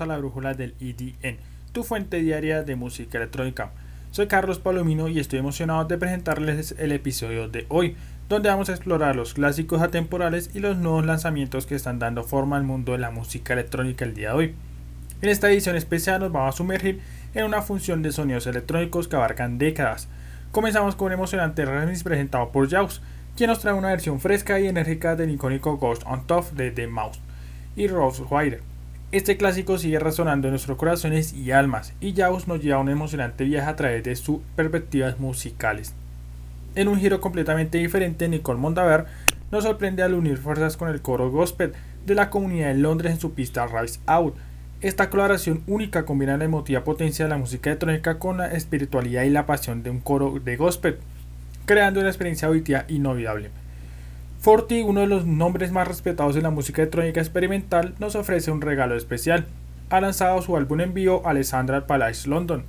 a la brújula del EDN, tu fuente diaria de música electrónica. Soy Carlos Palomino y estoy emocionado de presentarles el episodio de hoy, donde vamos a explorar los clásicos atemporales y los nuevos lanzamientos que están dando forma al mundo de la música electrónica el día de hoy. En esta edición especial nos vamos a sumergir en una función de sonidos electrónicos que abarcan décadas. Comenzamos con un emocionante remix presentado por Jaws, quien nos trae una versión fresca y enérgica del icónico Ghost on Top de The Mouse y Rose Wider. Este clásico sigue resonando en nuestros corazones y almas, y Jaws nos lleva a un emocionante viaje a través de sus perspectivas musicales. En un giro completamente diferente, Nicole Mondaver nos sorprende al unir fuerzas con el coro gospel de la comunidad de Londres en su pista Rise Out. Esta colaboración única combina la emotiva potencia de la música electrónica con la espiritualidad y la pasión de un coro de gospel creando una experiencia auditiva inolvidable. Forti, uno de los nombres más respetados en la música electrónica experimental, nos ofrece un regalo especial. Ha lanzado su álbum en vivo Alessandra Palace London,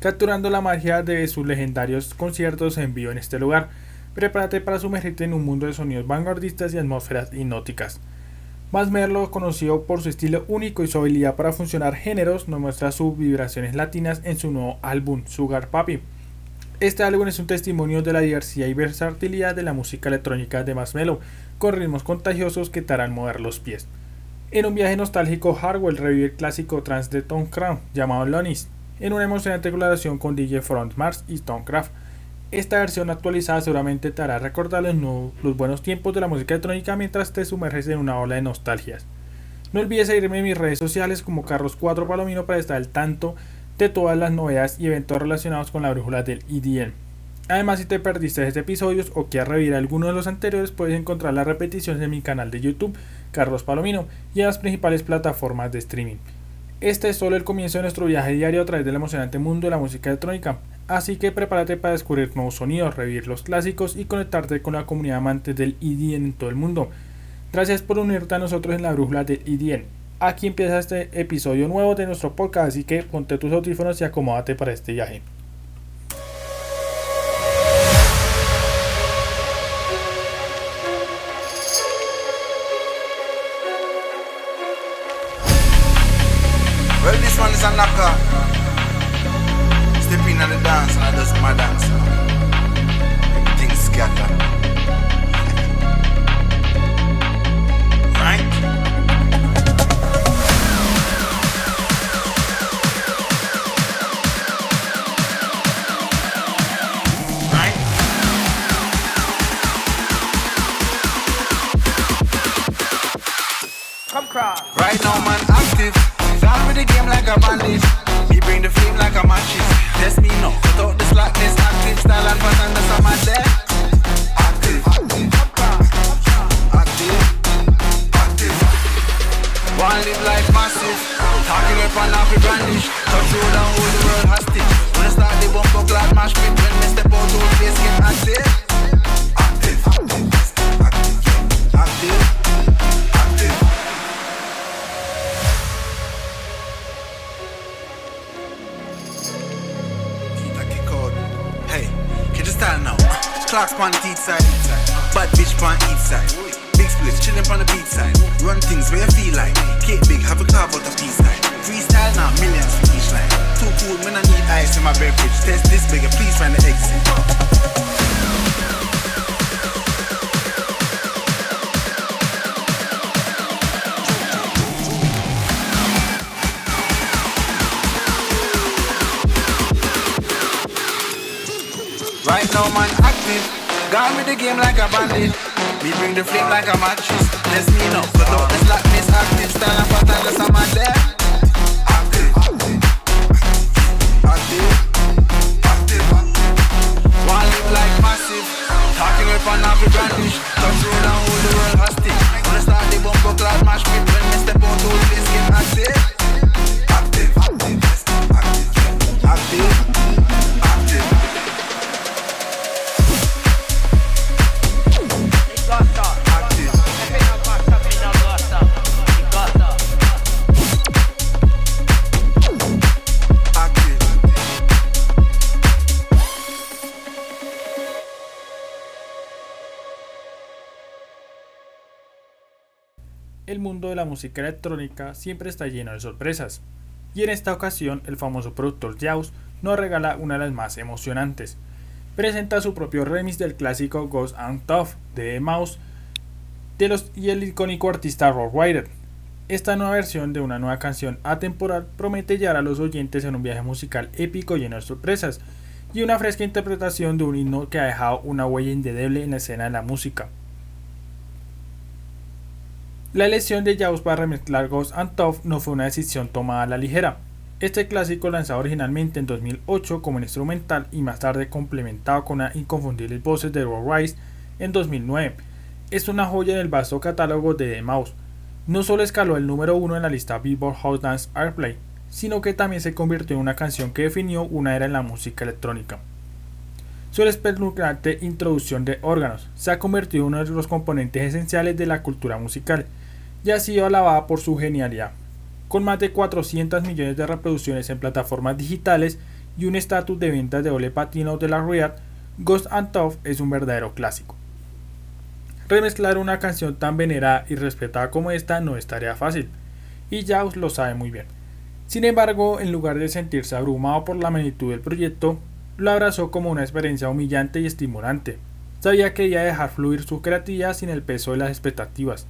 capturando la magia de sus legendarios conciertos en vivo en este lugar. Prepárate para sumergirte en un mundo de sonidos vanguardistas y atmósferas hipnóticas. Más Merlo, conocido por su estilo único y su habilidad para funcionar géneros, nos muestra sus vibraciones latinas en su nuevo álbum Sugar Papi. Este álbum es un testimonio de la diversidad y versatilidad de la música electrónica de Marshmello, con ritmos contagiosos que te harán mover los pies. En un viaje nostálgico, Hardwell revive el clásico trance de Tom Crown, llamado Lonis, en una emocionante colaboración con DJ Front Mars y Stonecraft. Esta versión actualizada seguramente te hará recordar los, buenos tiempos de la música electrónica mientras te sumerges en una ola de nostalgias. No olvides seguirme en mis redes sociales como Carlos4 Palomino para estar al tanto de todas las novedades y eventos relacionados con la brújula del EDN. Además, si te perdiste este episodios o quieres revivir alguno de los anteriores, puedes encontrar las repeticiones en mi canal de YouTube, Carlos Palomino, y en las principales plataformas de streaming. Este es solo el comienzo de nuestro viaje diario a través del emocionante mundo de la música electrónica, así que prepárate para descubrir nuevos sonidos, revivir los clásicos y conectarte con la comunidad amante del EDN en todo el mundo. Gracias por unirte a nosotros en la brújula del EDN aquí empieza este episodio nuevo de nuestro podcast, así que ponte tus audífonos y acomódate para este viaje. Well, this one is a knocker. Stepping on the dance and I just my dance. Everything scatter. Cross. Right now, man, active. Down with the game like a bandit. Me bring the flame like a matches. Test me now. Cut out the slackness. Active style and pattern. That's how my there. Active. Active. Active. Active. One live life massive. Talking up and the brandish. Touch road and hold the world hostage. I start the bumper clad mash pit. Clocks on the each side, bad bitch on each side. Big splits chillin' on the beat side. Run things where you feel like. Cake big, have a carve out of peace side. Freestyle now, millions for each line. Too cool, when I need ice in my beverage. Test this bigger, please find the exit. Right now, man, active. Gone with the game like a bandit. Me bring the flame like a mattress. Let's meet me know. The darkness like this, acting. Stand up and tell us I'm out there. Talking with an every brandish Come road and hold the world hostage Wanna start the bumper clad mash pit el mundo de la música electrónica siempre está lleno de sorpresas. Y en esta ocasión, el famoso productor Jaws nos regala una de las más emocionantes. Presenta su propio remix del clásico Ghost and Tough de Mouse de los, y el icónico artista Rob Ryder. Esta nueva versión de una nueva canción atemporal promete llevar a los oyentes en un viaje musical épico lleno de sorpresas y una fresca interpretación de un himno que ha dejado una huella indeleble en la escena de la música. La elección de Jaws para remezclar Ghost and Tough no fue una decisión tomada a la ligera. Este clásico lanzado originalmente en 2008 como instrumental y más tarde complementado con las inconfundibles voces de Rob Rice en 2009, es una joya en el vasto catálogo de The Mouse. No solo escaló el número uno en la lista Billboard House Dance Airplay, sino que también se convirtió en una canción que definió una era en la música electrónica. Su espeluznante introducción de órganos se ha convertido en uno de los componentes esenciales de la cultura musical y ha sido alabada por su genialidad. Con más de 400 millones de reproducciones en plataformas digitales y un estatus de ventas de doble patino de la Riot, Ghost and Tough es un verdadero clásico. Remezclar una canción tan venerada y respetada como esta no es tarea fácil, y Jaws lo sabe muy bien. Sin embargo, en lugar de sentirse abrumado por la magnitud del proyecto, lo abrazó como una experiencia humillante y estimulante. Sabía que debía dejar fluir su creatividad sin el peso de las expectativas,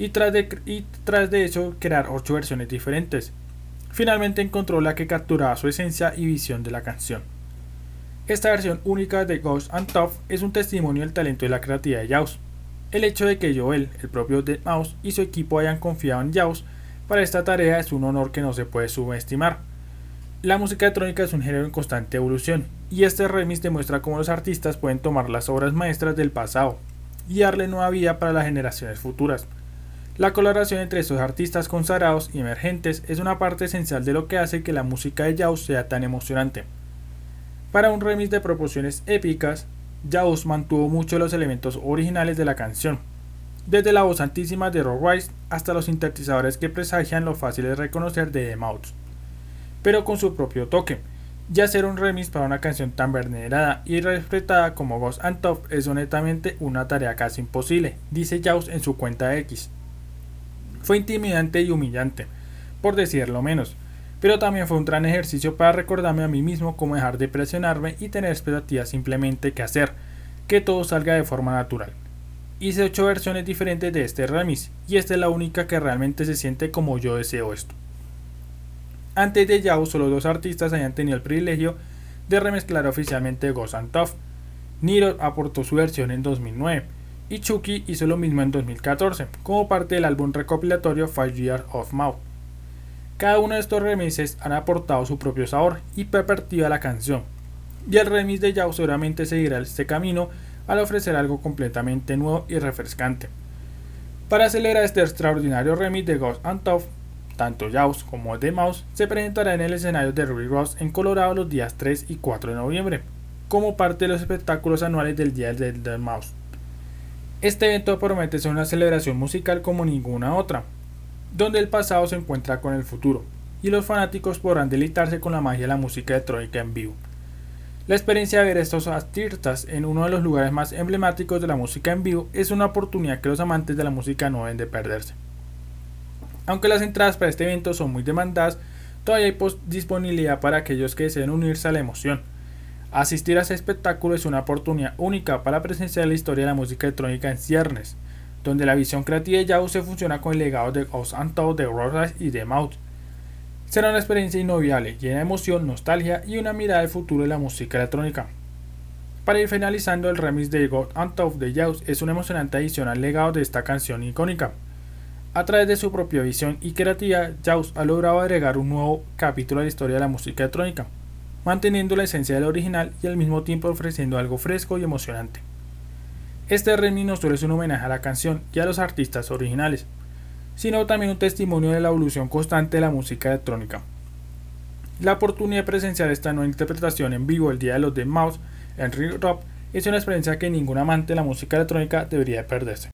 y tras de, y tras de eso crear ocho versiones diferentes. Finalmente encontró la que capturaba su esencia y visión de la canción. Esta versión única de Ghost and Tough es un testimonio del talento y la creatividad de Jaws. El hecho de que Joel, el propio Dead Mouse y su equipo hayan confiado en Jaws para esta tarea es un honor que no se puede subestimar. La música electrónica es un género en constante evolución, y este remix demuestra cómo los artistas pueden tomar las obras maestras del pasado y darle nueva vida para las generaciones futuras. La colaboración entre estos artistas consagrados y emergentes es una parte esencial de lo que hace que la música de Jaws sea tan emocionante. Para un remix de proporciones épicas, Jaws mantuvo muchos de los elementos originales de la canción, desde la voz santísima de Rob Rice hasta los sintetizadores que presagian lo fácil de reconocer de The Mouse, pero con su propio toque. Ya hacer un remix para una canción tan venerada y respetada como Ghost and Top es honestamente una tarea casi imposible, dice Jaws en su cuenta X. Fue intimidante y humillante, por decirlo menos, pero también fue un gran ejercicio para recordarme a mí mismo cómo dejar de presionarme y tener expectativas simplemente que hacer, que todo salga de forma natural. Hice ocho versiones diferentes de este remix y esta es la única que realmente se siente como yo deseo esto. Antes de Yao, solo dos artistas habían tenido el privilegio de remezclar oficialmente Ghost and Tough. Niro aportó su versión en 2009 y Chucky hizo lo mismo en 2014, como parte del álbum recopilatorio Five Years of Mouth. Cada uno de estos remixes han aportado su propio sabor y perspectiva a la canción, y el remix de Yao seguramente seguirá este camino al ofrecer algo completamente nuevo y refrescante. Para celebrar este extraordinario remix de Ghost and Tough, tanto Jaws como The Mouse se presentará en el escenario de Ruby Ross en Colorado los días 3 y 4 de noviembre, como parte de los espectáculos anuales del Día del The Mouse. Este evento promete ser una celebración musical como ninguna otra, donde el pasado se encuentra con el futuro, y los fanáticos podrán deleitarse con la magia de la música electrónica en vivo. La experiencia de ver estos artistas en uno de los lugares más emblemáticos de la música en vivo es una oportunidad que los amantes de la música no deben de perderse. Aunque las entradas para este evento son muy demandadas, todavía hay disponibilidad para aquellos que deseen unirse a la emoción. Asistir a este espectáculo es una oportunidad única para presenciar la historia de la música electrónica en ciernes, donde la visión creativa de Yahoo se funciona con el legado de Os Anto, de Rosas y de Mouth. Será una experiencia inolvidable, llena de emoción, nostalgia y una mirada al futuro de la música electrónica. Para ir finalizando, el remix de God Untold de Jaws es una emocionante adición al legado de esta canción icónica. A través de su propia visión y creatividad, Jaws ha logrado agregar un nuevo capítulo a la historia de la música electrónica manteniendo la esencia del original y al mismo tiempo ofreciendo algo fresco y emocionante. Este remix no solo es un homenaje a la canción y a los artistas originales, sino también un testimonio de la evolución constante de la música electrónica. La oportunidad de presenciar esta nueva interpretación en vivo el día de los de Mouse en Ring Rock es una experiencia que ningún amante de la música electrónica debería perderse.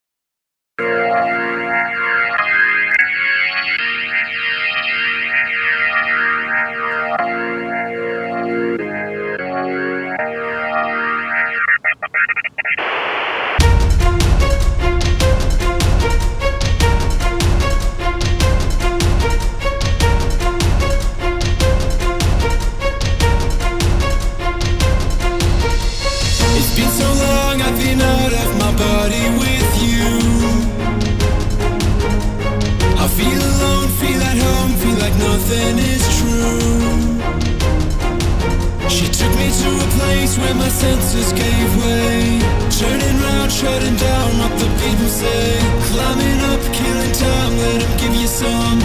to a place where my senses gave way. Turning round, shutting down what the people say. Climbing up, killing time, let them give you some.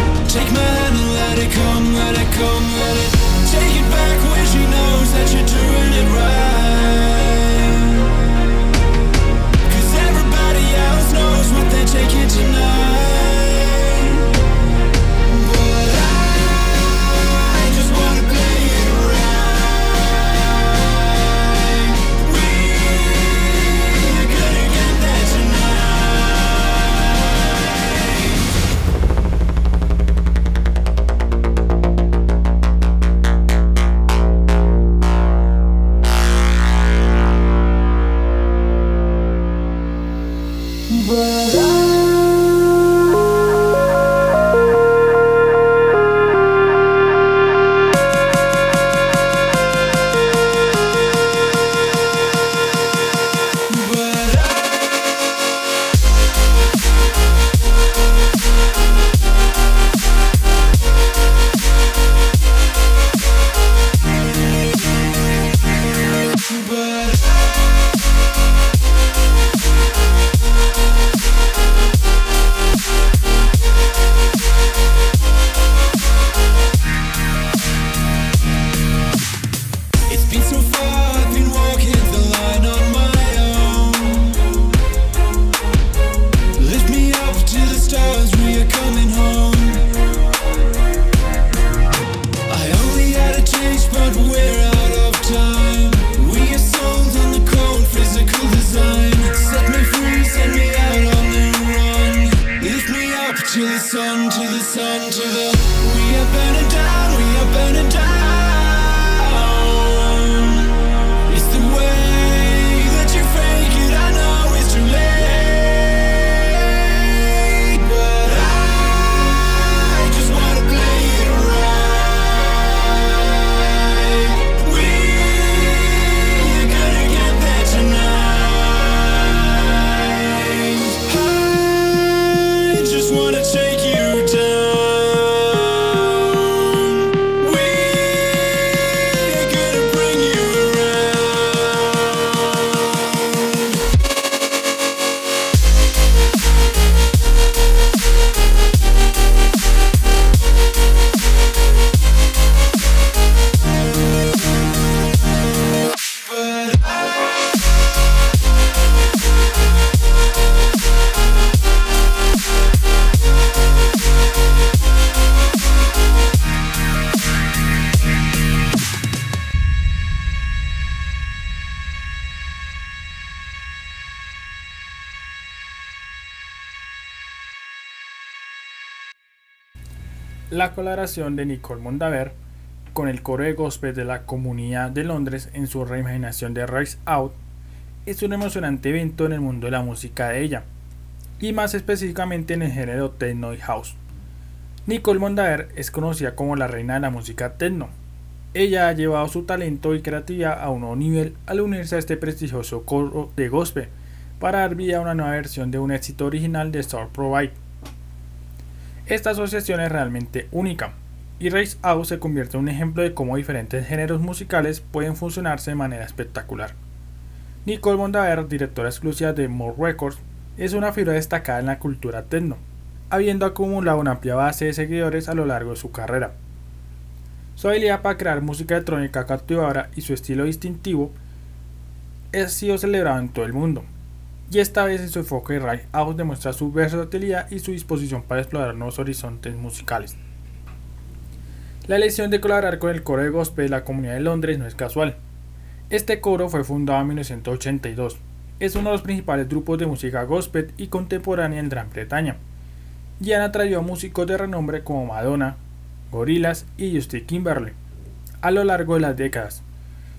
Colaboración de Nicole Mondaver con el coro de gospel de la Comunidad de Londres en su reimaginación de Rise Out es un emocionante evento en el mundo de la música de ella, y más específicamente en el género techno y house. Nicole Mondaver es conocida como la reina de la música techno. Ella ha llevado su talento y creatividad a un nuevo nivel al unirse a este prestigioso coro de gospel para dar vida a una nueva versión de un éxito original de Star Provide. Esta asociación es realmente única, y Race Out se convierte en un ejemplo de cómo diferentes géneros musicales pueden funcionarse de manera espectacular. Nicole Mondaver, directora exclusiva de More Records, es una figura destacada en la cultura techno, habiendo acumulado una amplia base de seguidores a lo largo de su carrera. Su habilidad para crear música electrónica cautivadora y su estilo distintivo ha sido celebrado en todo el mundo, y esta vez en su enfoque Rise Out demuestra su versatilidad y su disposición para explorar nuevos horizontes musicales. La elección de colaborar con el coro de gospel de la Comunidad de Londres no es casual. Este coro fue fundado en 1982. Es uno de los principales grupos de música gospel y contemporánea en Gran Bretaña. Y han atraído a músicos de renombre como Madonna, Gorillaz y Justin Kimberley a lo largo de las décadas.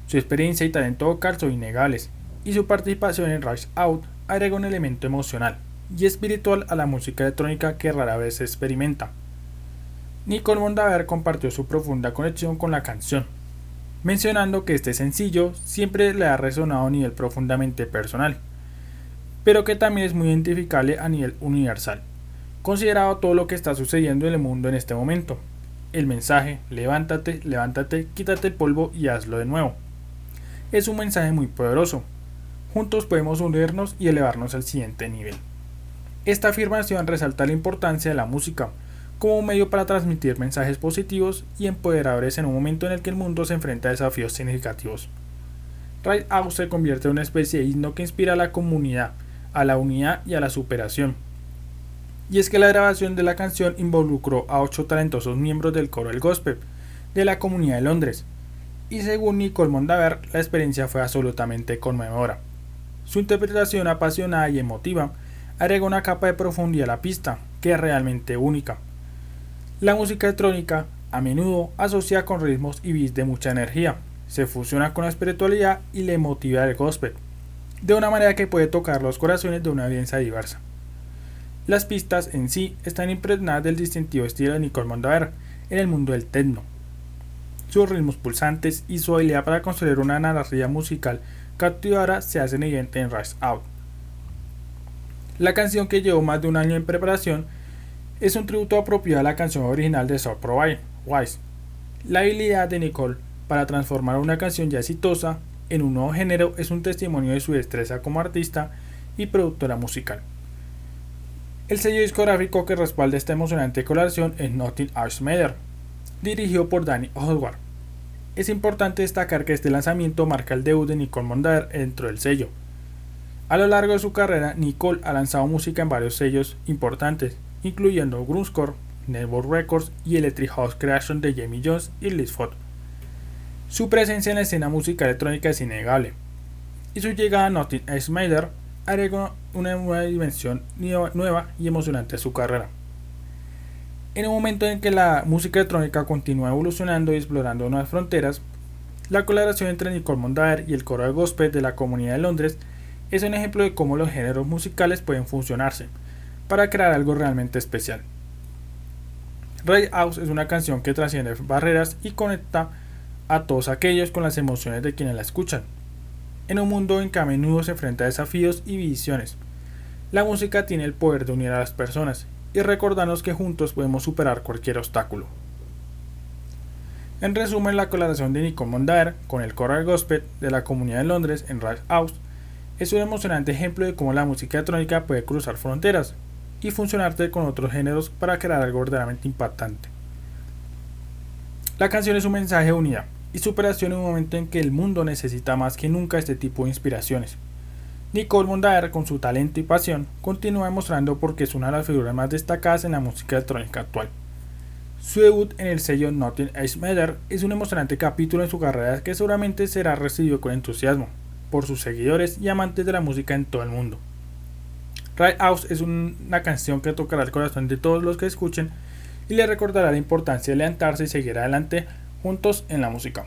Su experiencia y talento vocal son innegables, y su participación en Rise Out agrega un elemento emocional y espiritual a la música electrónica que rara vez se experimenta. Nicole Mondaver compartió su profunda conexión con la canción, mencionando que este sencillo siempre le ha resonado a nivel profundamente personal, pero que también es muy identificable a nivel universal, considerado todo lo que está sucediendo en el mundo en este momento. El mensaje, levántate, levántate, quítate el polvo y hazlo de nuevo. Es un mensaje muy poderoso. Juntos podemos unirnos y elevarnos al siguiente nivel. Esta afirmación resalta la importancia de la música como un medio para transmitir mensajes positivos y empoderadores en un momento en el que el mundo se enfrenta a desafíos significativos. Ride Out se convierte en una especie de himno que inspira a la comunidad, a la unidad y a la superación. Y es que la grabación de la canción involucró a ocho talentosos miembros del coro del gospel de la comunidad de Londres, y según Nicole Mondaver, la experiencia fue absolutamente conmovedora. Su interpretación apasionada y emotiva agrega una capa de profundidad a la pista, que es realmente única. La música electrónica a menudo asocia con ritmos y beats de mucha energía, se fusiona con la espiritualidad y la emotividad del gospel, de una manera que puede tocar los corazones de una audiencia diversa. Las pistas en sí están impregnadas del distintivo estilo de Nicole Mondaver en el mundo del techno. Sus ritmos pulsantes y su habilidad para construir una narrativa musical captivadora se hacen evidente en Rise Out. La canción que llevó más de un año en preparación es un tributo apropiado a la canción original de Soul Wise. La habilidad de Nicole para transformar una canción ya exitosa en un nuevo género es un testimonio de su destreza como artista y productora musical. El sello discográfico que respalda esta emocionante colaboración es Nothing Else Matter, dirigido por Danny Oswald. Es importante destacar que este lanzamiento marca el debut de Nicole Mondaver dentro del sello. A lo largo de su carrera, Nicole ha lanzado música en varios sellos importantes, incluyendo Grunzcore, Network Records y Electric House Creation de Jamie Jones y Liz Ford. Su presencia en la escena música electrónica es innegable, y su llegada a Nothing Matter agregó una nueva dimensión nueva y emocionante a su carrera. En un momento en que la música electrónica continúa evolucionando y explorando nuevas fronteras, la colaboración entre Nicole Mondaer y el coro de gospel de la Comunidad de Londres es un ejemplo de cómo los géneros musicales pueden funcionarse para crear algo realmente especial. Ray House es una canción que trasciende barreras y conecta a todos aquellos con las emociones de quienes la escuchan. En un mundo en que a menudo se enfrenta a desafíos y visiones, la música tiene el poder de unir a las personas y recordarnos que juntos podemos superar cualquier obstáculo. En resumen, la colaboración de Nicole Mondaer con el de gospel de la Comunidad de Londres en Rise House es un emocionante ejemplo de cómo la música electrónica puede cruzar fronteras y funcionarte con otros géneros para crear algo verdaderamente impactante. La canción es un mensaje de unidad y superación en un momento en que el mundo necesita más que nunca este tipo de inspiraciones. Nicole Mondaer, con su talento y pasión, continúa demostrando por qué es una de las figuras más destacadas en la música electrónica actual. Su debut en el sello Nothing Else Matter es un emocionante capítulo en su carrera que seguramente será recibido con entusiasmo por sus seguidores y amantes de la música en todo el mundo. Ride House es una canción que tocará el corazón de todos los que escuchen y le recordará la importancia de levantarse y seguir adelante juntos en la música.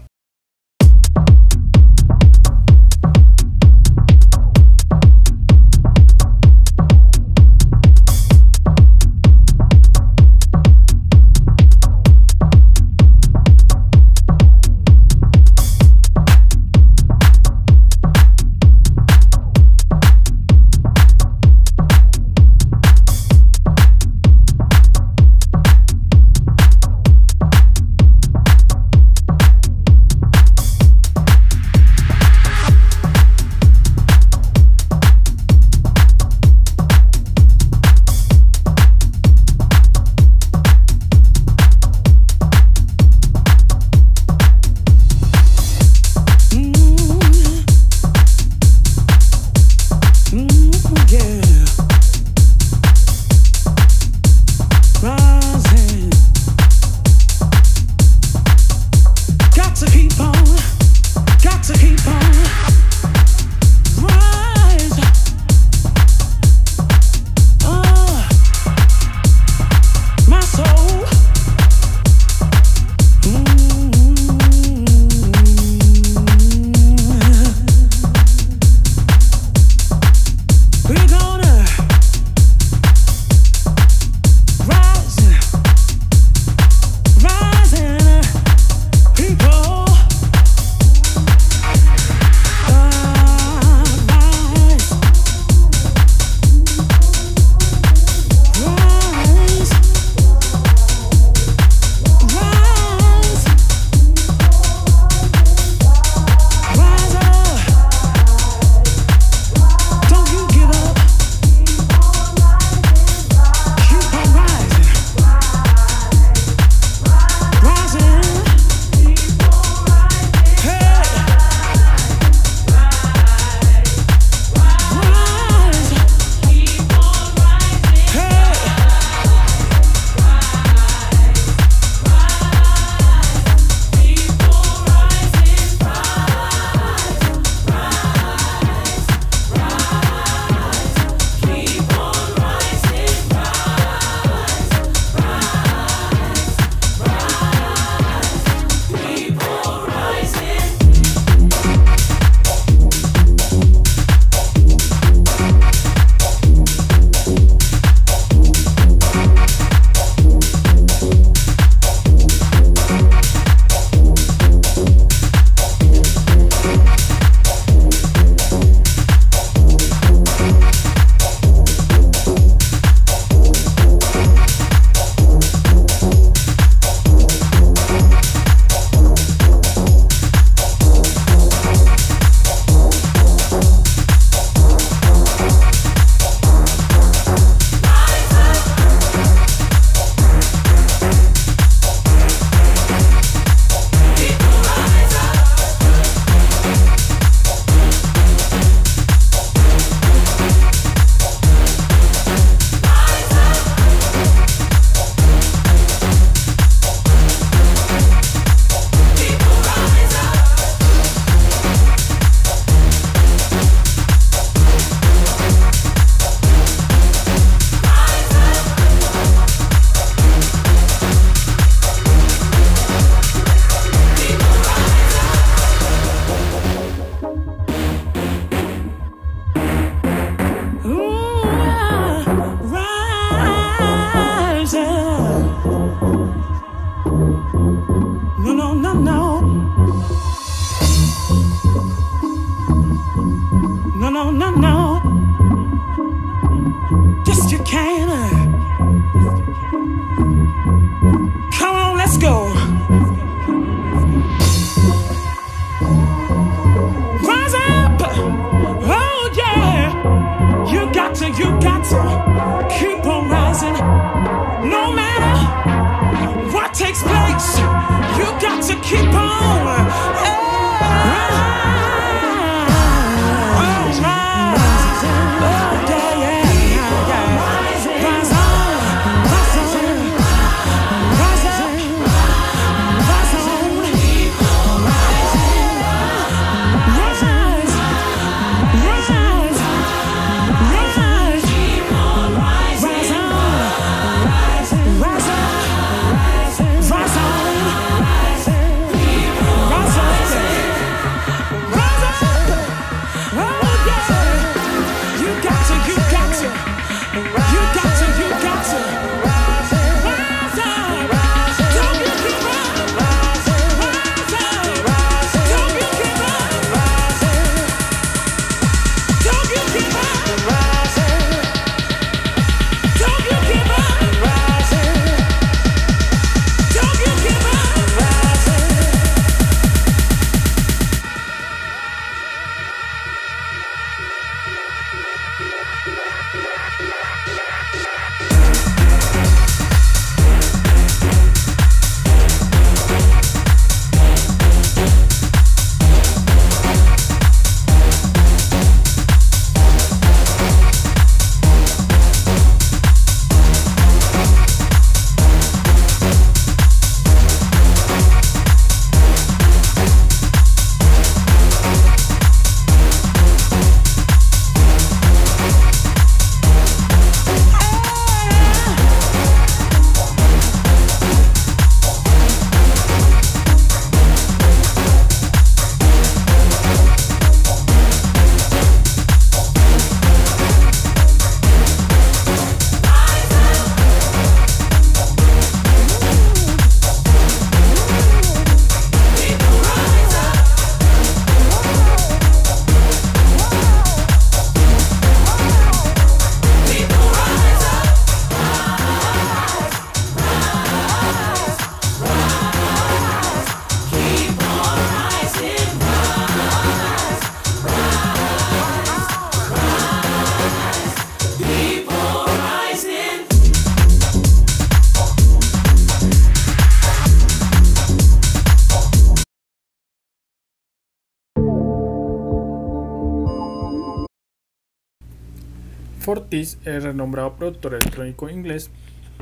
Fortis, el renombrado productor electrónico inglés,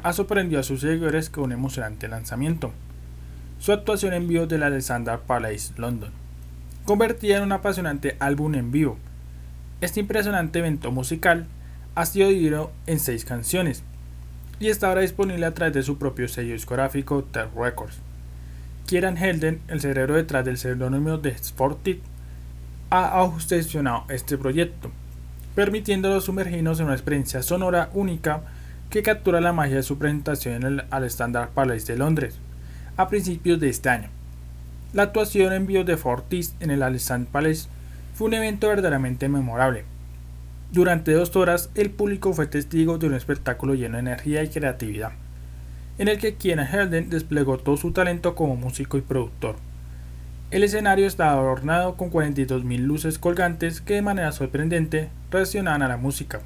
ha sorprendido a sus seguidores con un emocionante lanzamiento. Su actuación en vivo de la Alexander Palace, London, convertida en un apasionante álbum en vivo. Este impresionante evento musical ha sido dividido en seis canciones y está ahora disponible a través de su propio sello discográfico Tell Records. Kieran Helden, el cerebro detrás del seudónimo de Fortit, ha obsesionado este proyecto permitiéndolo sumergirnos en una experiencia sonora única que captura la magia de su presentación en el Alexander Palace de Londres a principios de este año. La actuación en vivo de Fortis en el Alexander Palace fue un evento verdaderamente memorable. Durante dos horas el público fue testigo de un espectáculo lleno de energía y creatividad, en el que Kieran Helden desplegó todo su talento como músico y productor. El escenario estaba adornado con 42.000 luces colgantes que de manera sorprendente reaccionaban a la música,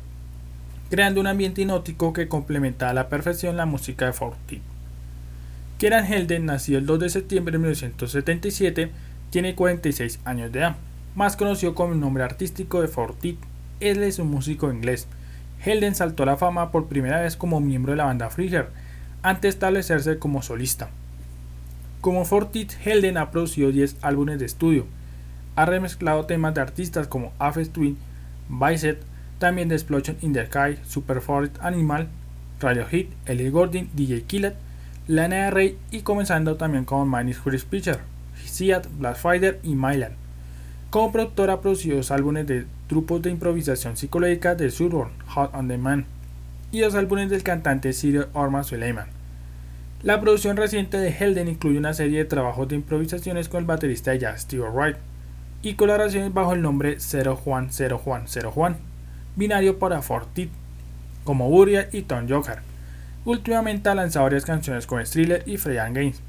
creando un ambiente hipnótico que complementaba a la perfección la música de Forti. Kieran Helden nació el 2 de septiembre de 1977, tiene 46 años de edad, más conocido como el nombre artístico de Forti. Él es un músico inglés. Helden saltó a la fama por primera vez como miembro de la banda Frigger, antes de establecerse como solista. Como Fortit, Helden ha producido 10 álbumes de estudio. Ha remezclado temas de artistas como Aphex Twin, Bicep, también de Explosion in the Sky, Super Forest Animal, Radio Hit, Ellie Gordon, DJ Killed, Lana Rey y comenzando también con Minus Chris Pitcher, Seat, Blackfighter y Mylan. Como productor ha producido dos álbumes de grupos de improvisación psicológica de Surborn, Hot on the Man, y dos álbumes del cantante sirio Orman Suleiman. La producción reciente de Helden incluye una serie de trabajos de improvisaciones con el baterista de jazz Steve Wright y colaboraciones bajo el nombre 0 Juan 0 Juan 0 Juan, binario para Fortit. como Buria y Tom Joker. Últimamente ha lanzado varias canciones con Thriller y Freyan Games.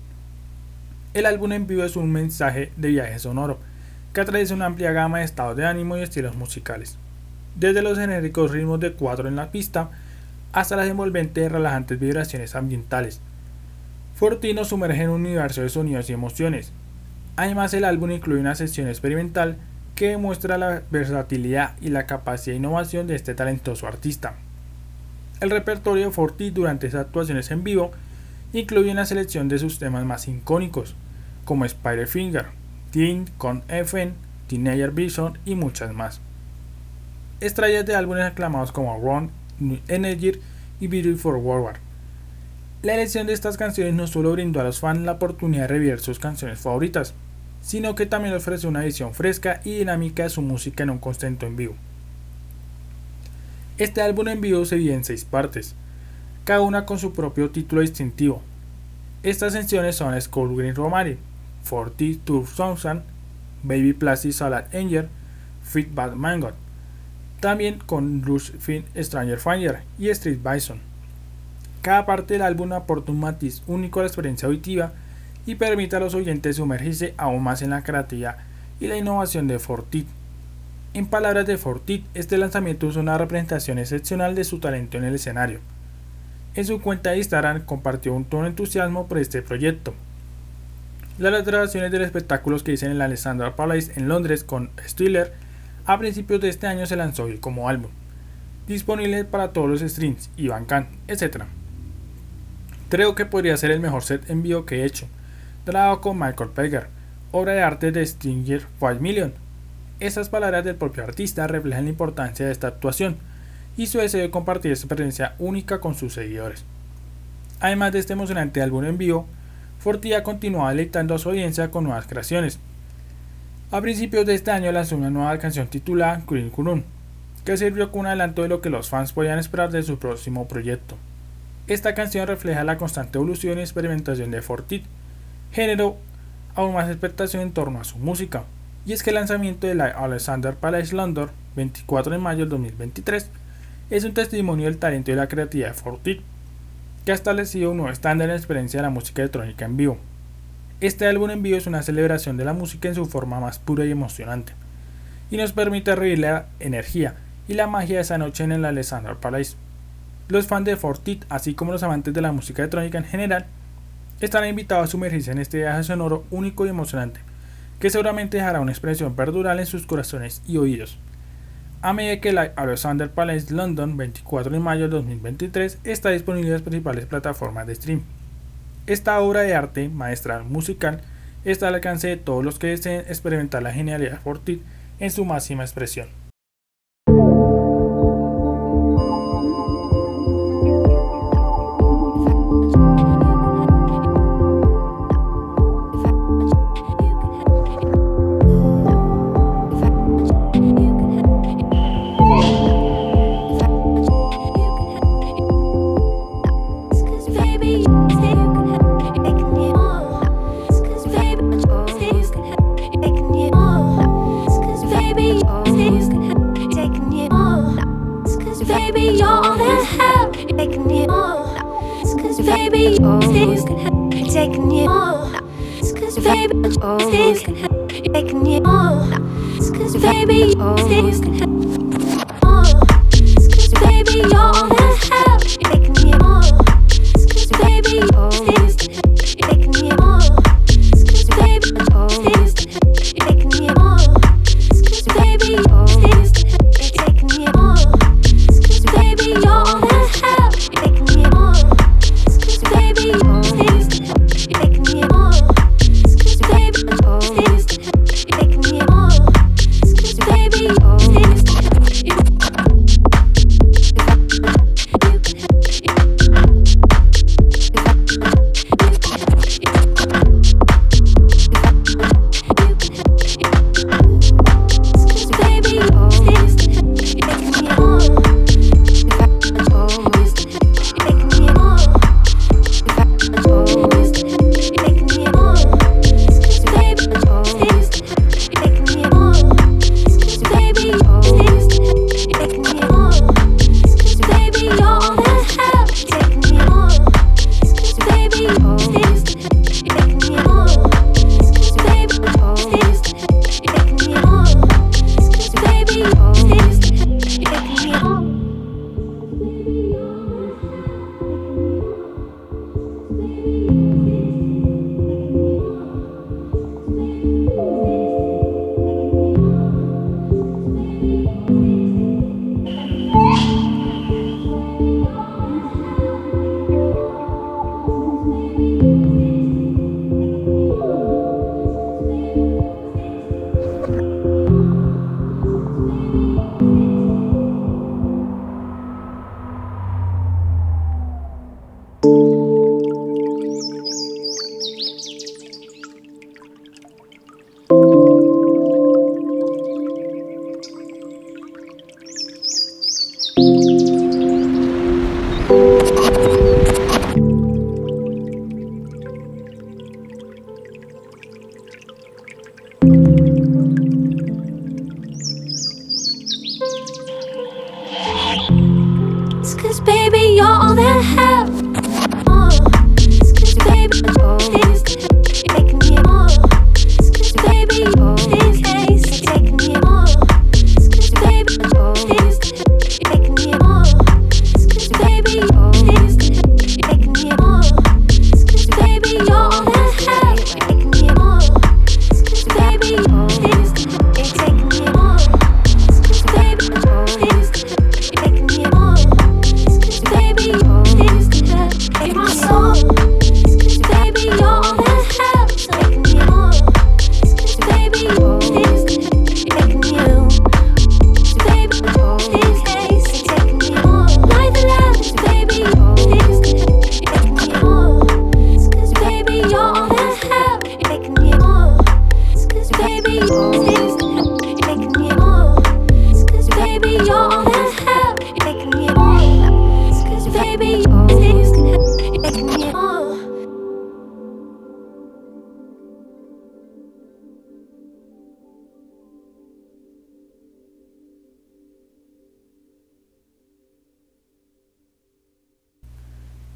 El álbum en vivo es un mensaje de viaje sonoro, que atraviesa una amplia gama de estados de ánimo y estilos musicales. Desde los genéricos ritmos de cuatro en la pista, hasta las envolventes y relajantes vibraciones ambientales. Fortino sumerge en un universo de sonidos y emociones. Además, el álbum incluye una sesión experimental que demuestra la versatilidad y la capacidad de innovación de este talentoso artista. El repertorio de Forti durante esas actuaciones en vivo incluye una selección de sus temas más icónicos, como Spiderfinger, Teen con FN, Teenager Vision y muchas más. Extraídas de álbumes aclamados como Run, Energy y Beautiful World. La elección de estas canciones no solo brindó a los fans la oportunidad de revivir sus canciones favoritas, sino que también ofrece una visión fresca y dinámica de su música en un constante en vivo. Este álbum en vivo se divide en seis partes, cada una con su propio título distintivo. Estas secciones son Skull Green Forty Tour Thousand, Baby Plastic Salad Angel, Bad Mango, también con Rush Fin Stranger Fire y Street Bison. Cada parte del álbum aporta un matiz único a la experiencia auditiva y permite a los oyentes sumergirse aún más en la creatividad y la innovación de Fortit. En palabras de Fortit, este lanzamiento es una representación excepcional de su talento en el escenario. En su cuenta de Instagram compartió un tono de entusiasmo por este proyecto. Las grabaciones del espectáculo que dicen en el Alexandra Palace en Londres con Stiller a principios de este año se lanzó como álbum, disponible para todos los streams y Bandcamp, etc. Creo que podría ser el mejor set en vivo que he hecho, grabado con Michael Peger, obra de arte de Stinger 5 Million. Esas palabras del propio artista reflejan la importancia de esta actuación y su deseo de compartir esta experiencia única con sus seguidores. Además de este emocionante álbum en vivo, Fortía continúa deleitando a su audiencia con nuevas creaciones. A principios de este año lanzó una nueva canción titulada Green Kurun, que sirvió como un adelanto de lo que los fans podían esperar de su próximo proyecto. Esta canción refleja la constante evolución y experimentación de Fortit, generó aún más expectación en torno a su música, y es que el lanzamiento de la Alexander Palace London, 24 de mayo del 2023, es un testimonio del talento y la creatividad de Fortit, que ha establecido un nuevo estándar en la experiencia de la música electrónica en vivo. Este álbum en vivo es una celebración de la música en su forma más pura y emocionante, y nos permite revivir la energía y la magia de esa noche en el Alexander Palace. Los fans de Fortit, así como los amantes de la música electrónica en general, están invitados a sumergirse en este viaje sonoro único y emocionante, que seguramente dejará una expresión perdural en sus corazones y oídos. A medida que la Alexander Palace London 24 de mayo de 2023 está disponible en las principales plataformas de stream. Esta obra de arte maestral musical está al alcance de todos los que deseen experimentar la genialidad de Fortit en su máxima expresión.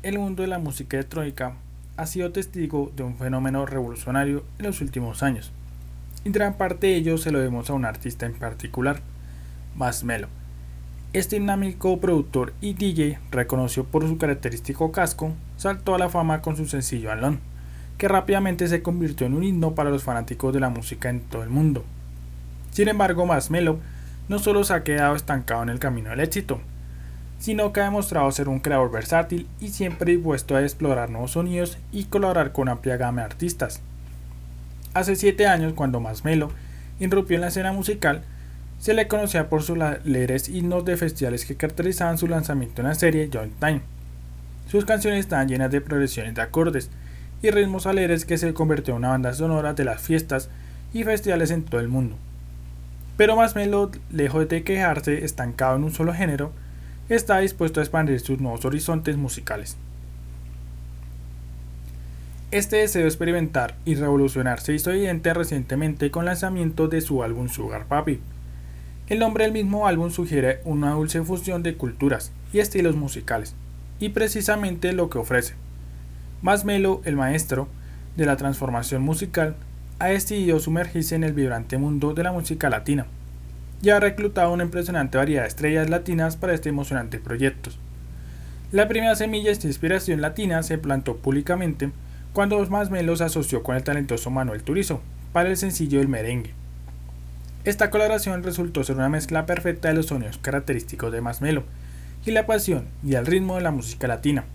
El mundo de la música electrónica ha sido testigo de un fenómeno revolucionario en los últimos años. Y gran parte de ello se lo debemos a un artista en particular, Masmelo. Este dinámico productor y DJ, reconocido por su característico casco, saltó a la fama con su sencillo Alone, que rápidamente se convirtió en un himno para los fanáticos de la música en todo el mundo. Sin embargo, Masmelo no solo se ha quedado estancado en el camino del éxito, sino que ha demostrado ser un creador versátil y siempre dispuesto a explorar nuevos sonidos y colaborar con amplia gama de artistas. Hace 7 años, cuando Masmelo irrumpió en la escena musical, se le conocía por sus alegres himnos de festivales que caracterizaban su lanzamiento en la serie Joint Time. Sus canciones estaban llenas de progresiones de acordes y ritmos alegres que se convirtió en una banda sonora de las fiestas y festivales en todo el mundo. Pero Masmelo, lejos de quejarse estancado en un solo género, está dispuesto a expandir sus nuevos horizontes musicales. Este deseo de experimentar y revolucionar se hizo evidente recientemente con el lanzamiento de su álbum Sugar Papi. El nombre del mismo álbum sugiere una dulce fusión de culturas y estilos musicales, y precisamente lo que ofrece. Masmelo, el maestro de la transformación musical, ha decidido sumergirse en el vibrante mundo de la música latina y ha reclutado una impresionante variedad de estrellas latinas para este emocionante proyecto. La primera semilla de inspiración latina se plantó públicamente cuando Masmelo se asoció con el talentoso Manuel Turizo para el sencillo del merengue. Esta colaboración resultó ser una mezcla perfecta de los sonidos característicos de Masmelo y la pasión y el ritmo de la música latina.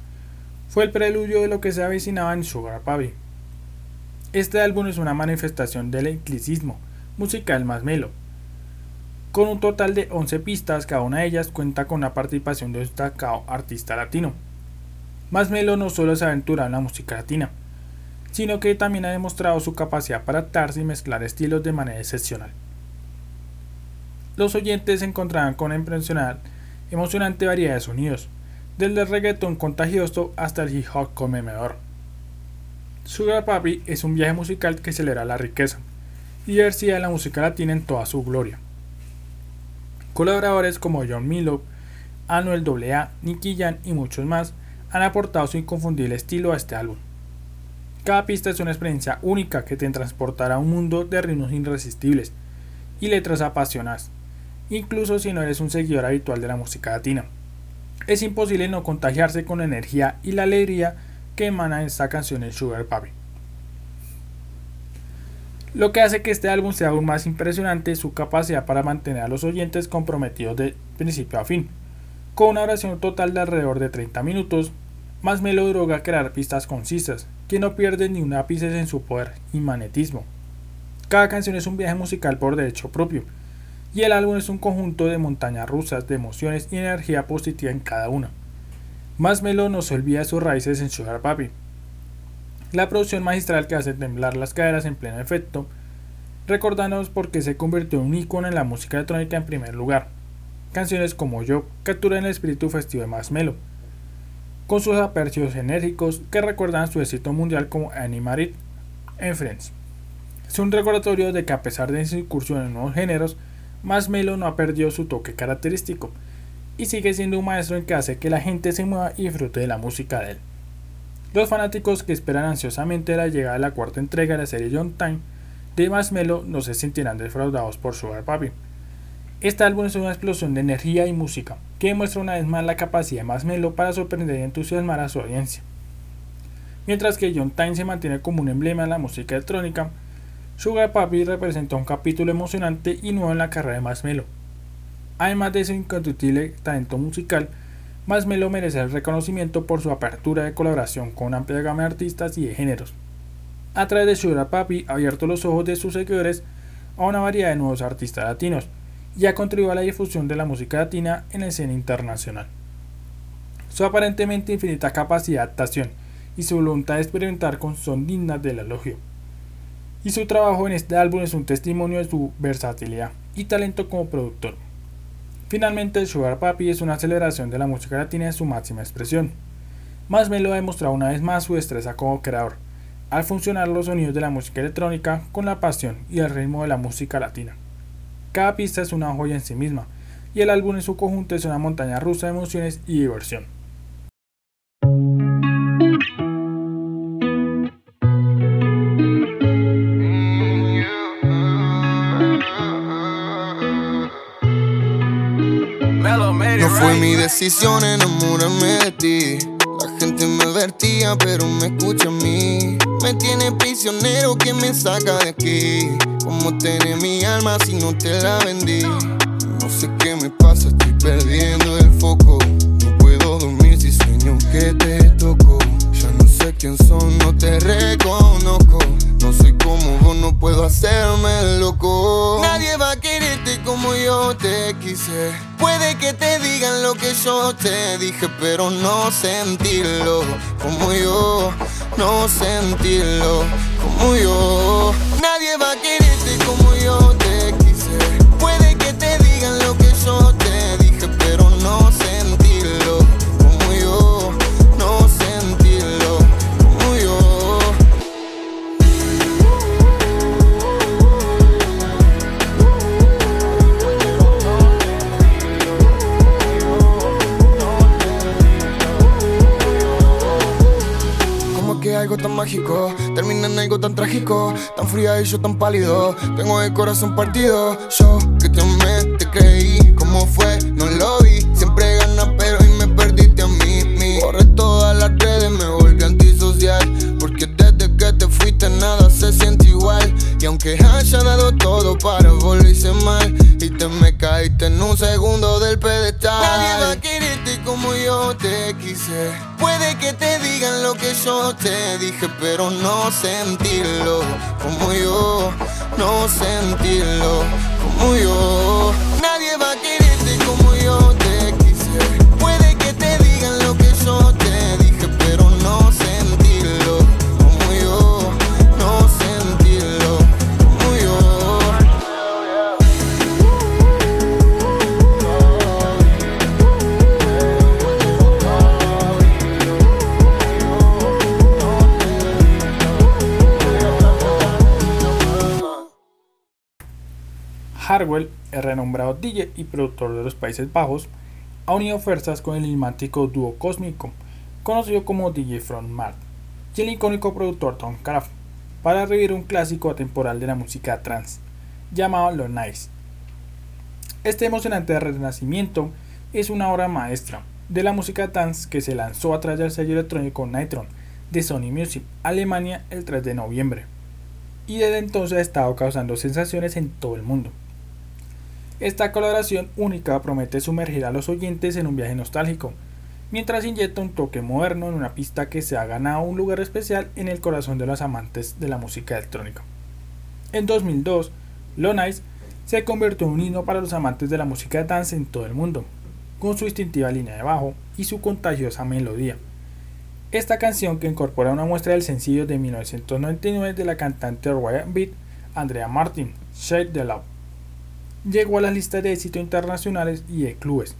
Fue el preludio de lo que se avecinaba en Sugar Papi. Este álbum es una manifestación del eclecticismo musical Masmelo, con un total de 11 pistas, cada una de ellas cuenta con la participación de un destacado artista latino. Masmelo no solo se aventura en la música latina, sino que también ha demostrado su capacidad para adaptarse y mezclar estilos de manera excepcional. Los oyentes se encontrarán con impresionante, emocionante variedad de sonidos, desde el reggaeton contagioso hasta el hip hop conmovedor. Sugar Papi es un viaje musical que celebra la riqueza y diversidad de la música latina en toda su gloria. Colaboradores como John Milo, Anuel AA, Nicky Jam y muchos más han aportado su inconfundible estilo a este álbum. Cada pista es una experiencia única que te transportará a un mundo de ritmos irresistibles y letras apasionadas, incluso si no eres un seguidor habitual de la música latina. Es imposible no contagiarse con la energía y la alegría que emana esta canción en Sugar Papi. Lo que hace que este álbum sea aún más impresionante es su capacidad para mantener a los oyentes comprometidos de principio a fin. Con una oración total de alrededor de 30 minutos, más me lo droga crear pistas concisas, que no pierden ni un ápice en su poder y magnetismo. Cada canción es un viaje musical por derecho propio, y el álbum es un conjunto de montañas rusas de emociones y energía positiva en cada una. Más Melo no se olvida de sus raíces en Sugar Papi, la producción magistral que hace temblar las caderas en pleno efecto, recordándonos por qué se convirtió en un icono en la música electrónica en primer lugar. Canciones como Yo capturan el espíritu festivo de Masmelo, con sus apercios enérgicos que recuerdan su éxito mundial como Animarit en Friends. Es un recordatorio de que a pesar de su incursión en nuevos géneros, Masmelo no ha perdido su toque característico y sigue siendo un maestro en que hace que la gente se mueva y disfrute de la música de él. Los fanáticos que esperan ansiosamente la llegada de la cuarta entrega de la serie John Time de Marshmello no se sentirán defraudados por Sugar Papi. Este álbum es una explosión de energía y música que demuestra una vez más la capacidad de Marshmello para sorprender y entusiasmar a su audiencia. Mientras que John Time se mantiene como un emblema de la música electrónica, Sugar Papi representa un capítulo emocionante y nuevo en la carrera de Marshmello. Además de su inconstituible talento musical, Marshmello merece el reconocimiento por su apertura de colaboración con una amplia gama de artistas y de géneros. A través de Sugar Papi ha abierto los ojos de sus seguidores a una variedad de nuevos artistas latinos y ha contribuido a la difusión de la música latina en la escena internacional. Su aparentemente infinita capacidad de adaptación y su voluntad de experimentar con son dignas del elogio. Y su trabajo en este álbum es un testimonio de su versatilidad y talento como productor. Finalmente, Sugar Papi es una celebración de la música latina en su máxima expresión. Más me lo ha demostrado una vez más su destreza como creador, al funcionar los sonidos de la música electrónica con la pasión y el ritmo de la música latina. Cada pista es una joya en sí misma, y el álbum en su conjunto es una montaña rusa de emociones y diversión. Fue mi decisión enamorarme de ti. La gente me advertía, pero me escucha a mí. Me tiene prisionero que me saca de aquí. ¿Cómo tener mi alma si no te la vendí? No sé qué me pasa, estoy perdiendo el foco. No puedo dormir si sueño que te toco. Ya no sé quién son, no te reconozco. No soy como vos, no puedo hacerme loco. Nadie va a quererte como yo te quise. Puede que te digan lo que yo te dije, pero no sentirlo como yo. No sentirlo como yo. Mágico termina en algo tan trágico, tan fría y yo tan pálido. Tengo el corazón partido. Yo que te amé, te creí. ¿Cómo fue? No lo vi. Siempre ganas, pero hoy me perdiste a mí. mí. Borré todas las redes, me volví antisocial. Porque desde que te fuiste nada se siente igual. Y aunque haya dado todo para volverse mal, y te me caíste en un segundo del pedestal. Nadie va a quererte como yo te quise. Puede que te digan lo que yo te dije, pero no sentirlo como yo. No sentirlo como yo. Renombrado DJ y productor de los Países Bajos, ha unido fuerzas con el enigmático dúo cósmico, conocido como DJ From Mars, y el icónico productor Tom Craft, para revivir un clásico atemporal de la música trance, llamado Lo Nice. Este emocionante renacimiento es una obra maestra de la música trance que se lanzó a través del sello electrónico Nitron de Sony Music, Alemania, el 3 de noviembre, y desde entonces ha estado causando sensaciones en todo el mundo. Esta colaboración única promete sumergir a los oyentes en un viaje nostálgico, mientras inyecta un toque moderno en una pista que se ha ganado un lugar especial en el corazón de los amantes de la música electrónica. En 2002, Lo Nice se convirtió en un himno para los amantes de la música dance en todo el mundo, con su distintiva línea de bajo y su contagiosa melodía. Esta canción, que incorpora una muestra del sencillo de 1999 de la cantante Royal Beat, Andrea Martin, Shake the Love, llegó a las listas de éxito internacionales y de clubes,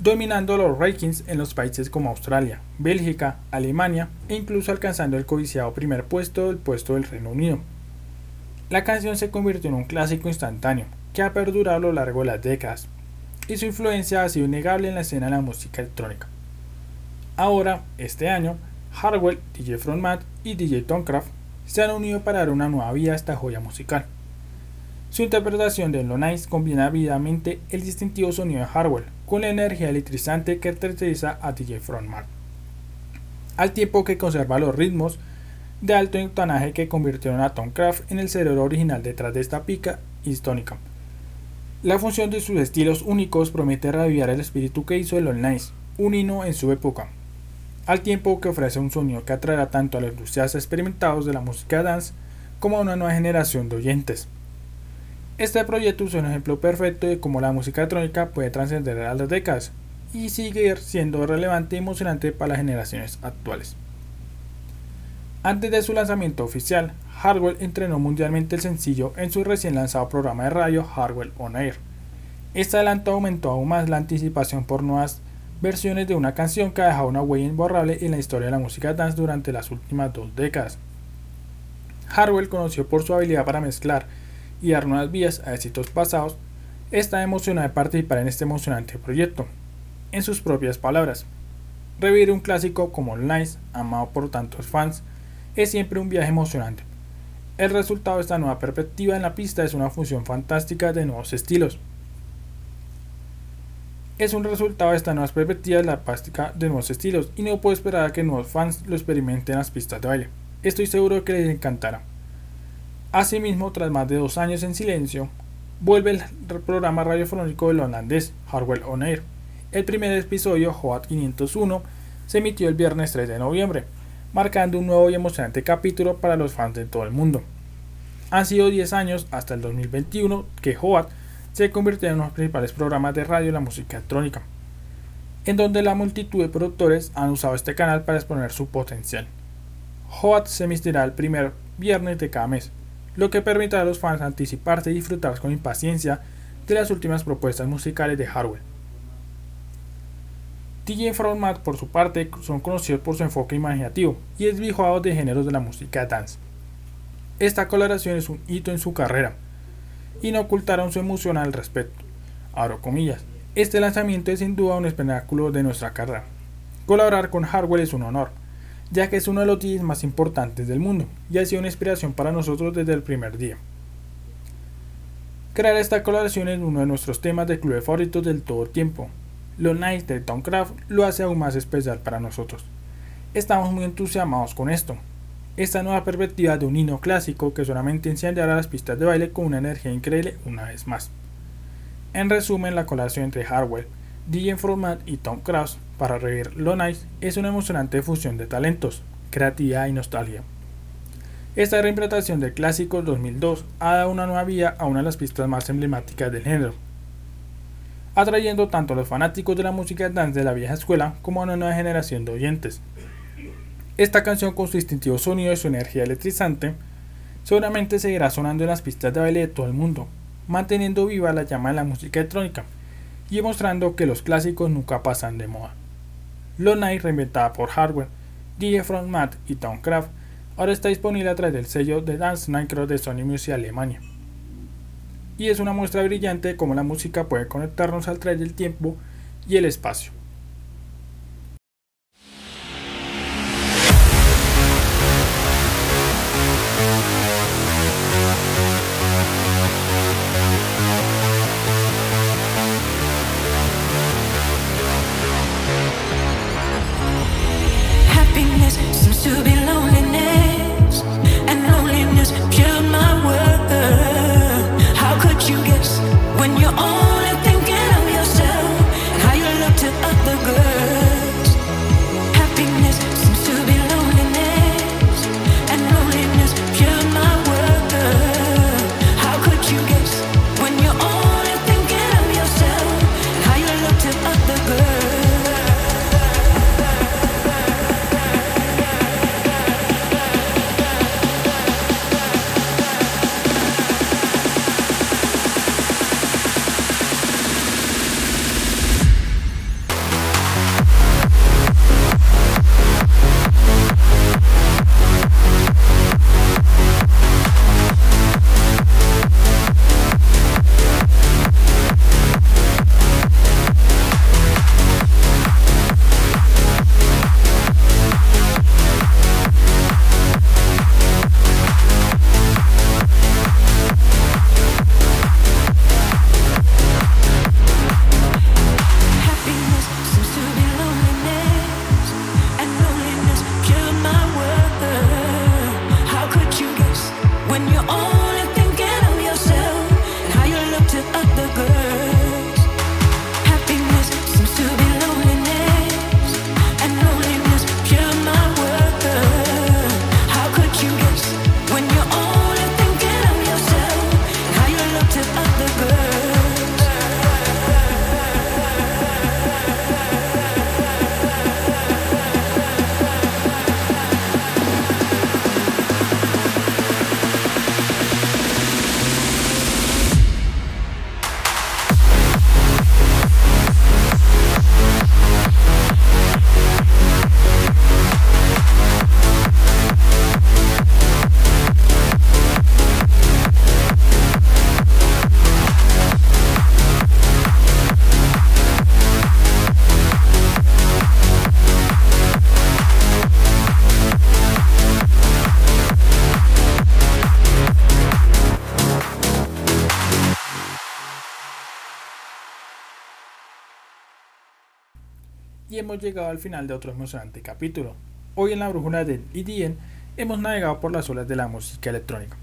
dominando los rankings en los países como Australia, Bélgica, Alemania e incluso alcanzando el codiciado primer puesto del puesto del Reino Unido. La canción se convirtió en un clásico instantáneo que ha perdurado a lo largo de las décadas. y su influencia ha sido innegable en la escena de la música electrónica. Ahora, este año, Hardwell, DJ Frontmat y DJ Tomcraft se han unido para dar una nueva vida a esta joya musical. Su interpretación de Lo Nice combina vividamente el distintivo sonido de Hardwell con la energía electrizante que caracteriza a DJ Frontmat, al tiempo que conserva los ritmos de alto entonaje que convirtieron a Tomcraft en el cerebro original detrás de esta pica histónica. La función de sus estilos únicos promete revivir el espíritu que hizo el All Nice, un hino en su época, al tiempo que ofrece un sonido que atraerá tanto a los entusiastas experimentados de la música dance como a una nueva generación de oyentes. Este proyecto es un ejemplo perfecto de cómo la música electrónica puede trascender a las décadas y seguir siendo relevante y emocionante para las generaciones actuales. Antes de su lanzamiento oficial, Hardwell entrenó mundialmente el sencillo en su recién lanzado programa de radio Hardwell On Air. Este adelanto aumentó aún más la anticipación por nuevas versiones de una canción que ha dejado una huella imborrable en la historia de la música dance durante las últimas dos décadas. Harwell, conocido por su habilidad para mezclar y dar nuevas vías a éxitos pasados, está emocionado de participar en este emocionante proyecto. En sus propias palabras, revivir un clásico como Nice, amado por tantos fans, es siempre un viaje emocionante. El resultado de esta nueva perspectiva en la pista es una fusión fantástica de nuevos estilos, es un resultado de esta nueva perspectiva la plástica de nuevos estilos y no puedo esperar a que nuevos fans lo experimenten en las pistas de baile. Estoy seguro que les encantará. Asimismo, tras más de dos años en silencio, vuelve el programa radiofónico del holandés Hardwell On Air. El primer episodio, Hot 501, se emitió el viernes 3 de noviembre, marcando un nuevo y emocionante capítulo para los fans de todo el mundo. Han sido 10 años hasta el 2021 que Hot se convirtió en uno de los principales programas de radio de la música electrónica, en donde la multitud de productores han usado este canal para exponer su potencial. Hot se emitirá el primer viernes de cada mes, lo que permitirá a los fans anticiparse y disfrutar con impaciencia de las últimas propuestas musicales de Hardware. DJ Format, por su parte, son conocidos por su enfoque imaginativo y desvijuados de géneros de la música dance. Esta colaboración es un hito en su carrera, y no ocultaron su emoción al respecto. Abro comillas. Este lanzamiento es sin duda un espectáculo de nuestra carrera. Colaborar con Hardware es un honor, ya que es uno de los DJs más importantes del mundo y ha sido una inspiración para nosotros desde el primer día. Crear esta colaboración es uno de nuestros temas de club favoritos del todo tiempo. Lo nice de Tomcraft lo hace aún más especial para nosotros. Estamos muy entusiasmados con esto, esta nueva perspectiva de un hino clásico que solamente encenderá las pistas de baile con una energía increíble una vez más. En resumen, la colaboración entre Hardwell, DJ Format y Tom Krause para revivir Lo Nice es una emocionante fusión de talentos, creatividad y nostalgia. Esta reinterpretación del clásico 2002 ha dado una nueva vía a una de las pistas más emblemáticas del género, atrayendo tanto a los fanáticos de la música dance de la vieja escuela como a una nueva generación de oyentes. Esta canción con su distintivo sonido y su energía electrizante seguramente seguirá sonando en las pistas de baile de todo el mundo, manteniendo viva la llama de la música electrónica y demostrando que los clásicos nunca pasan de moda. Lo Night, reinventada por Hardware, DJ Front Matt y Towncraft, ahora está disponible a través del sello de Dance Nightcross de Sony Music Alemania. Y es una muestra brillante de cómo la música puede conectarnos al través del tiempo y el espacio. Hemos llegado al final de otro emocionante capítulo. Hoy en la brújula del EDN hemos navegado por las olas de la música electrónica,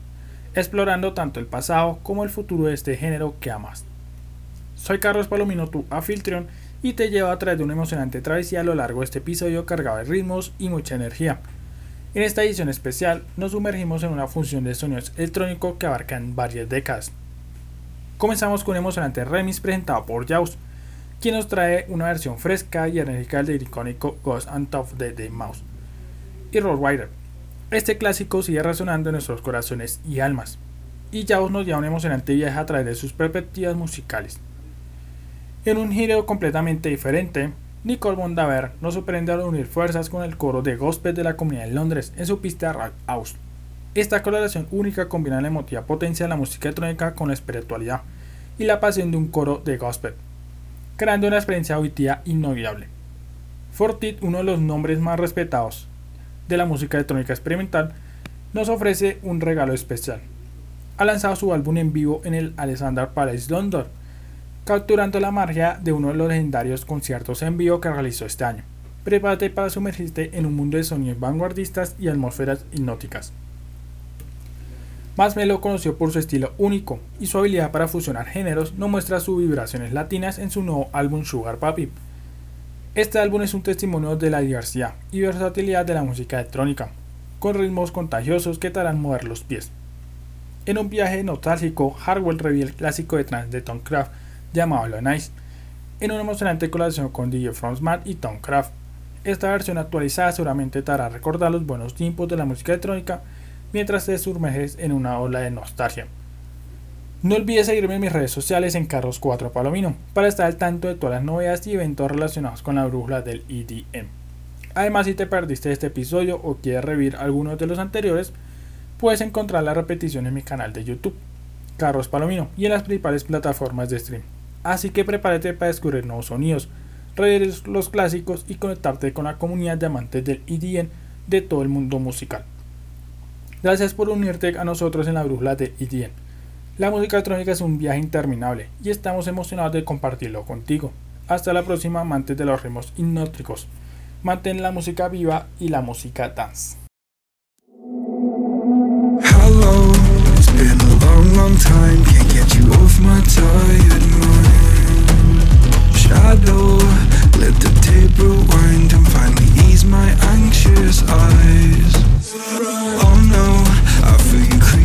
explorando tanto el pasado como el futuro de este género que amas. Soy Carlos Palomino, tu anfitrión, y te llevo a través de una emocionante travesía a lo largo de este episodio cargado de ritmos y mucha energía. En esta edición especial nos sumergimos en una función de sonidos electrónicos que abarcan varias décadas. Comenzamos con un emocionante remix presentado por Jaws, quien nos trae una versión fresca y enérgica del icónico Ghost and Top de The Mouse y Rollrider. Este clásico sigue resonando en nuestros corazones y almas, y Jaws nos lleva un emocionante viaje a través de sus perspectivas musicales. En un giro completamente diferente, Nicole Mondaver nos sorprende al unir fuerzas con el coro de gospel de la comunidad de Londres en su pista Rock House. Esta colaboración única combina la emotiva potencia de la música electrónica con la espiritualidad y la pasión de un coro de gospel, creando una experiencia auditiva inolvidable. Fortit, uno de los nombres más respetados de la música electrónica experimental, nos ofrece un regalo especial. Ha lanzado su álbum en vivo en el Alexander Palace London, capturando la magia de uno de los legendarios conciertos en vivo que realizó este año. Prepárate para sumergirte en un mundo de sonidos vanguardistas y atmósferas hipnóticas. Más lo conoció por su estilo único y su habilidad para fusionar géneros, no muestra sus vibraciones latinas en su nuevo álbum Sugar Papi. Este álbum es un testimonio de la diversidad y versatilidad de la música electrónica, con ritmos contagiosos que te harán mover los pies. En un viaje nostálgico, Hardwell revive el clásico de trance de Tom Craft llamado Lo Nice, en una emocionante colaboración con DJ From Smart y Tom Craft. Esta versión actualizada seguramente te hará recordar los buenos tiempos de la música electrónica mientras te sumerges en una ola de nostalgia. No olvides seguirme en mis redes sociales en Carlos4 Palomino para estar al tanto de todas las novedades y eventos relacionados con la brújula del EDM. Además, si te perdiste este episodio o quieres revivir algunos de los anteriores, puedes encontrar la repetición en mi canal de YouTube, Carlos Palomino, y en las principales plataformas de stream. Así que prepárate para descubrir nuevos sonidos, revivir los clásicos y conectarte con la comunidad de amantes del EDM de todo el mundo musical. Gracias por unirte a nosotros en la brújula de EDM. La música electrónica es un viaje interminable y estamos emocionados de compartirlo contigo. Hasta la próxima, amantes de los ritmos hipnóticos. Mantén la música viva y la música dance. Shadow, let the tape rewind and finally ease my anxious eyes. Oh no, I feel you creeping